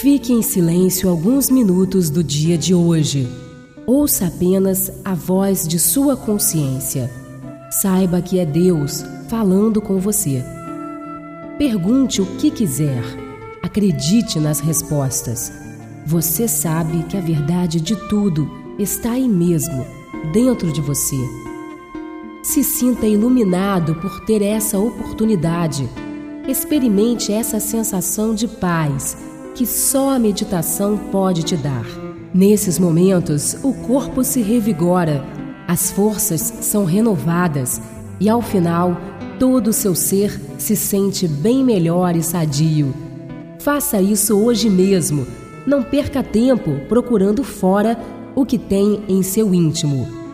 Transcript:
Fique em silêncio alguns minutos do dia de hoje. Ouça apenas a voz de sua consciência. Saiba que é Deus falando com você. Pergunte o que quiser. Acredite nas respostas. Você sabe que a verdade de tudo está aí mesmo, dentro de você. Se sinta iluminado por ter essa oportunidade. Experimente essa sensação de paz que só a meditação pode te dar. Nesses momentos, o corpo se revigora, as forças são renovadas e, ao final, todo o seu ser se sente bem melhor e sadio. Faça isso hoje mesmo. Não perca tempo procurando fora o que tem em seu íntimo.